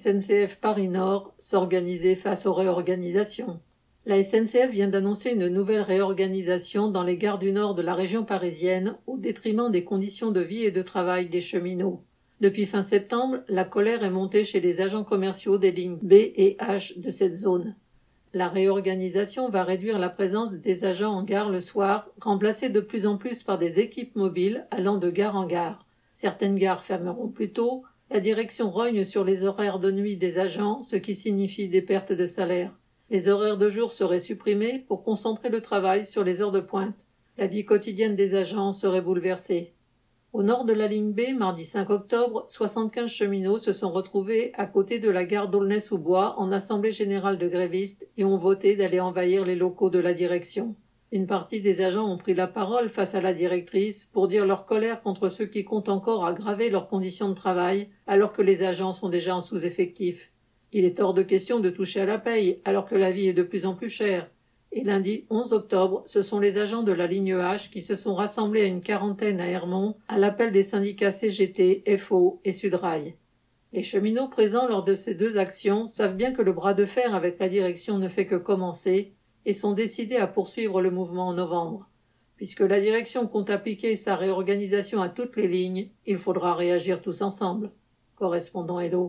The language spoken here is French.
SNCF Paris Nord s'organiser face aux réorganisations. La SNCF vient d'annoncer une nouvelle réorganisation dans les gares du nord de la région parisienne au détriment des conditions de vie et de travail des cheminots. Depuis fin septembre, la colère est montée chez les agents commerciaux des lignes B et H de cette zone. La réorganisation va réduire la présence des agents en gare le soir, remplacés de plus en plus par des équipes mobiles allant de gare en gare. Certaines gares fermeront plus tôt, la direction rogne sur les horaires de nuit des agents, ce qui signifie des pertes de salaire. Les horaires de jour seraient supprimés pour concentrer le travail sur les heures de pointe. La vie quotidienne des agents serait bouleversée. Au nord de la ligne B, mardi 5 octobre, 75 cheminots se sont retrouvés à côté de la gare d'Aulnay-sous-Bois en assemblée générale de grévistes et ont voté d'aller envahir les locaux de la direction. Une partie des agents ont pris la parole face à la directrice pour dire leur colère contre ceux qui comptent encore aggraver leurs conditions de travail alors que les agents sont déjà en sous-effectif. Il est hors de question de toucher à la paye alors que la vie est de plus en plus chère. Et lundi 11 octobre, ce sont les agents de la ligne H qui se sont rassemblés à une quarantaine à Hermont à l'appel des syndicats CGT, FO et Sudrail. Les cheminots présents lors de ces deux actions savent bien que le bras de fer avec la direction ne fait que commencer et sont décidés à poursuivre le mouvement en novembre. Puisque la direction compte appliquer sa réorganisation à toutes les lignes, il faudra réagir tous ensemble. Correspondant Hello.